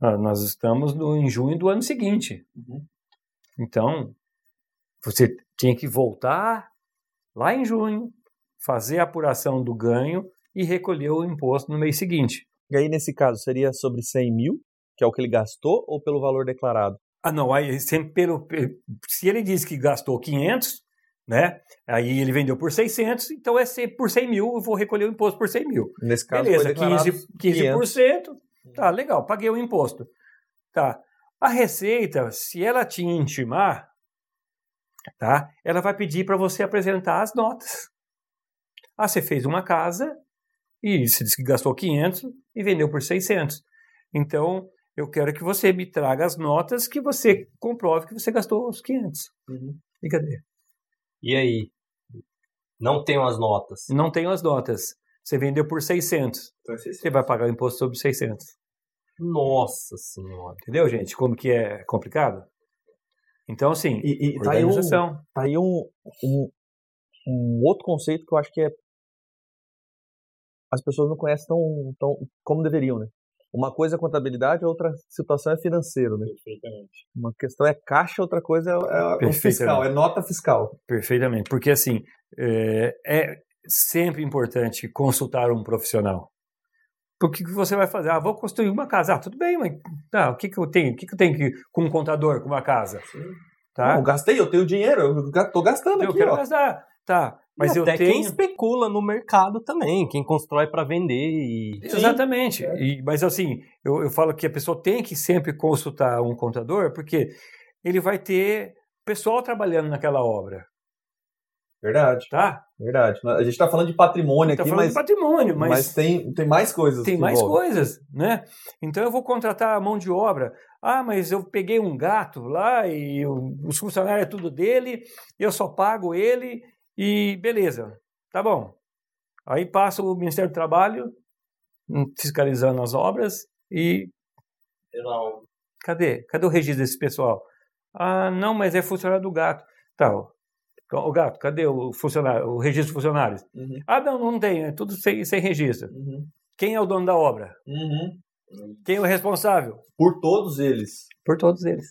ah, nós estamos no, em junho do ano seguinte. Uhum. Então, você tinha que voltar lá em junho, fazer a apuração do ganho e recolher o imposto no mês seguinte. E aí, nesse caso, seria sobre 100 mil, que é o que ele gastou, ou pelo valor declarado? Ah, não, aí sempre pelo. Se ele diz que gastou 500, né? Aí ele vendeu por 600, então é por 100 mil, eu vou recolher o imposto por 100 mil. Nesse caso, Beleza, 15%, 15%, tá legal, paguei o imposto. Tá. A Receita, se ela te intimar, tá? Ela vai pedir para você apresentar as notas. Ah, você fez uma casa e você disse que gastou 500 e vendeu por 600. Então, eu quero que você me traga as notas que você comprove que você gastou os 500. Uhum. E cadê? E aí? Não tenho as notas. Não tenho as notas. Você vendeu por 600. Então é 600. Você vai pagar o imposto sobre 600. Nossa Senhora. Entendeu, gente? Como que é complicado? Então, assim, e, e tá organização. Tá aí, um, tá aí um, um, um outro conceito que eu acho que é as pessoas não conhecem tão, tão como deveriam, né? Uma coisa é contabilidade, outra situação é financeiro, né? Perfeitamente. Uma questão é caixa, outra coisa é, é fiscal, é nota fiscal. Perfeitamente, porque assim, é, é sempre importante consultar um profissional. Porque que você vai fazer? Ah, vou construir uma casa. Ah, tudo bem, mas tá, o que, que eu tenho? O que, que eu tenho que, com um contador, com uma casa? Sim. Tá? Não, gastei, eu tenho dinheiro, eu tô gastando eu aqui, quero ó. gastar. Tá, mas e eu até tenho... quem especula no mercado também, quem constrói para vender. E... Exatamente. E, mas assim, eu, eu falo que a pessoa tem que sempre consultar um contador, porque ele vai ter pessoal trabalhando naquela obra. Verdade. Tá? Verdade. A gente está falando de patrimônio tá aqui, mas, de patrimônio, mas, mas tem, tem mais coisas. Tem mais coisas, né? Então eu vou contratar a mão de obra. Ah, mas eu peguei um gato lá e os funcionários é tudo dele, eu só pago ele e beleza, tá bom. Aí passa o Ministério do Trabalho hum, fiscalizando as obras e. Não. Cadê? Cadê o registro desse pessoal? Ah, não, mas é funcionário do gato. Tá, o gato, cadê o funcionário, o registro de funcionários? Uhum. Ah, não, não tem, é tudo sem, sem registro. Uhum. Quem é o dono da obra? Uhum. Quem é o responsável? Por todos eles. Por todos eles.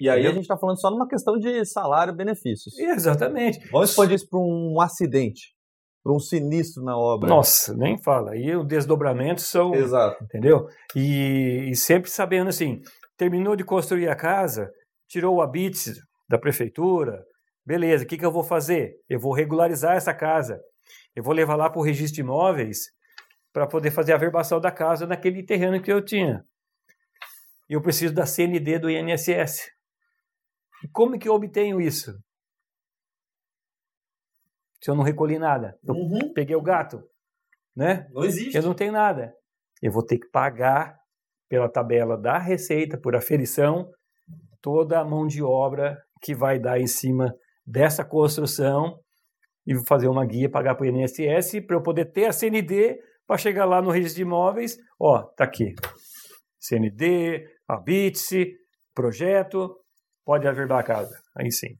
E aí a gente está falando só numa questão de salário e benefícios. Exatamente. Vamos expandir isso para um acidente, para um sinistro na obra. Nossa, nem fala. Aí o desdobramento são. Exato. Entendeu? E, e sempre sabendo assim: terminou de construir a casa, tirou o habite da prefeitura, beleza, o que, que eu vou fazer? Eu vou regularizar essa casa. Eu vou levar lá para o registro de imóveis para poder fazer a verbação da casa naquele terreno que eu tinha. Eu preciso da CND do INSS. E como que eu obtenho isso? Se eu não recolhi nada. Eu uhum. peguei o gato, né? Não existe. Eu não tenho nada. Eu vou ter que pagar pela tabela da receita, por aferição, toda a mão de obra que vai dar em cima dessa construção e fazer uma guia, pagar para o INSS para eu poder ter a CND para chegar lá no registro de imóveis. Ó, tá aqui. CND, a BITSE, projeto, pode averbar a casa. Aí sim.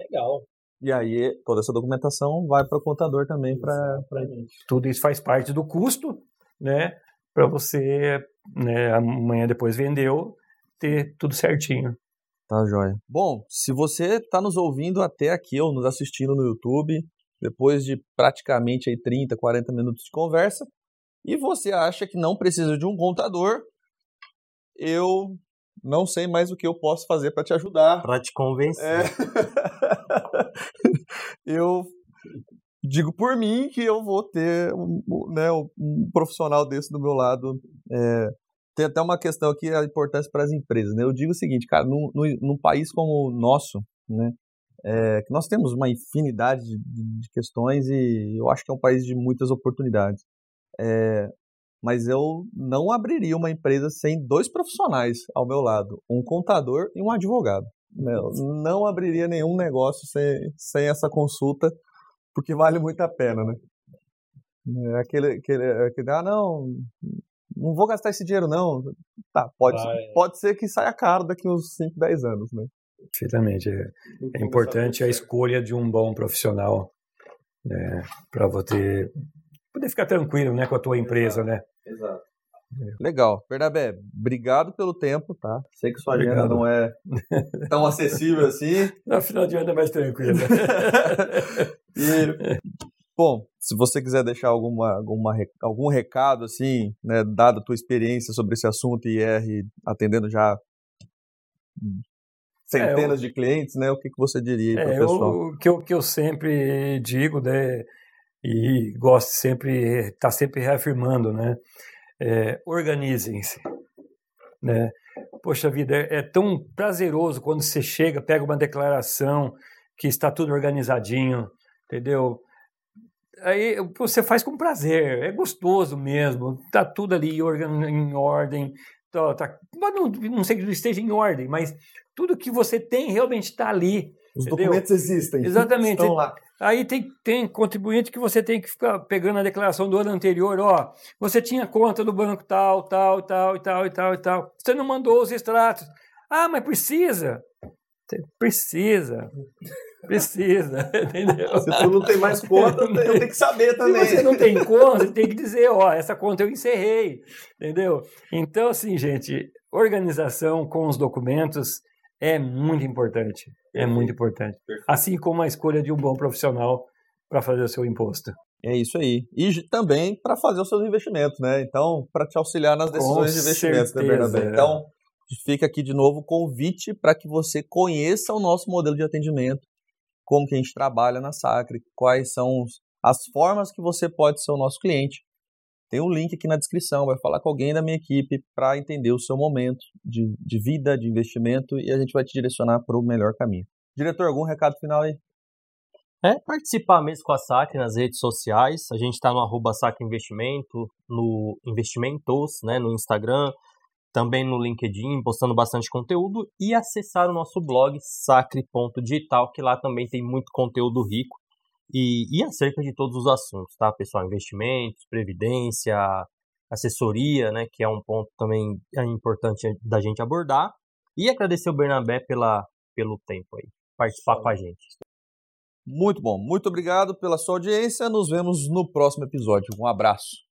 Legal. E aí, toda essa documentação vai para o contador também para gente. Tudo isso faz parte do custo, né? Para você, né, amanhã depois vendeu, ter tudo certinho. Tá, joia. Bom, se você está nos ouvindo até aqui ou nos assistindo no YouTube, depois de praticamente aí 30, 40 minutos de conversa, e você acha que não precisa de um contador, eu não sei mais o que eu posso fazer para te ajudar. Para te convencer. É... eu digo por mim que eu vou ter um, né, um profissional desse do meu lado. É... Tem até uma questão aqui, a importância para as empresas. Né? Eu digo o seguinte, cara, num, num país como o nosso, né, é, que nós temos uma infinidade de, de, questões e eu acho que é um país de muitas oportunidades. É, mas eu não abriria uma empresa sem dois profissionais ao meu lado, um contador e um advogado. Eu não abriria nenhum negócio sem, sem essa consulta, porque vale muito a pena, né? É aquele, aquele, aquele, ah, não, não vou gastar esse dinheiro, não. Tá, pode, pode ser que saia caro daqui uns 5, 10 anos, né? Perfeitamente. É, é importante a escolha de um bom profissional né, para você poder ficar tranquilo né, com a tua empresa, né? Exato. Legal. Bernabé, obrigado pelo tempo, tá? Sei que sua obrigado. agenda não é tão acessível assim. No final de ano é mais tranquilo. e, bom, se você quiser deixar alguma, alguma, algum recado, assim, né, dada a tua experiência sobre esse assunto e IR atendendo já centenas é, eu, de clientes, né? O que, que você diria para o é, pessoal? O que eu, que eu sempre digo, né? e gosto sempre está sempre reafirmando, né? É, Organizem-se, né? Poxa vida, é, é, tão prazeroso quando você chega, pega uma declaração que está tudo organizadinho, entendeu? Aí você faz com prazer, é gostoso mesmo, tá tudo ali em ordem, tá, tá, não, não sei que esteja em ordem, mas tudo que você tem realmente está ali. Os entendeu? documentos existem. Exatamente. Estão lá. Aí tem, tem contribuinte que você tem que ficar pegando a declaração do ano anterior, ó, você tinha conta do banco tal, tal, tal e tal e tal e tal. Você não mandou os extratos. Ah, mas precisa. Precisa. Precisa, entendeu? Se tu não tem mais conta, eu tenho que saber também. Se você não tem conta, você tem que dizer, ó, essa conta eu encerrei, entendeu? Então, assim, gente, organização com os documentos é muito importante. É muito importante. Assim como a escolha de um bom profissional para fazer o seu imposto. É isso aí. E também para fazer os seus investimentos, né? Então, para te auxiliar nas decisões com de investimento, né, Bernabé? Então, fica aqui de novo o convite para que você conheça o nosso modelo de atendimento, como que a gente trabalha na Sacre, quais são as formas que você pode ser o nosso cliente. Tem um link aqui na descrição, vai falar com alguém da minha equipe para entender o seu momento de, de vida, de investimento e a gente vai te direcionar para o melhor caminho. Diretor, algum recado final aí? É participar mesmo com a Sacre nas redes sociais. A gente está no arroba Sacre Investimento, no Investimentos, né, no Instagram, também no LinkedIn, postando bastante conteúdo, e acessar o nosso blog sacre.digital, que lá também tem muito conteúdo rico e, e acerca de todos os assuntos, tá, pessoal? Investimentos, previdência, assessoria, né, que é um ponto também importante da gente abordar. E agradecer o Bernabé pela, pelo tempo aí, participar Sim. com a gente. Muito bom. Muito obrigado pela sua audiência. Nos vemos no próximo episódio. Um abraço.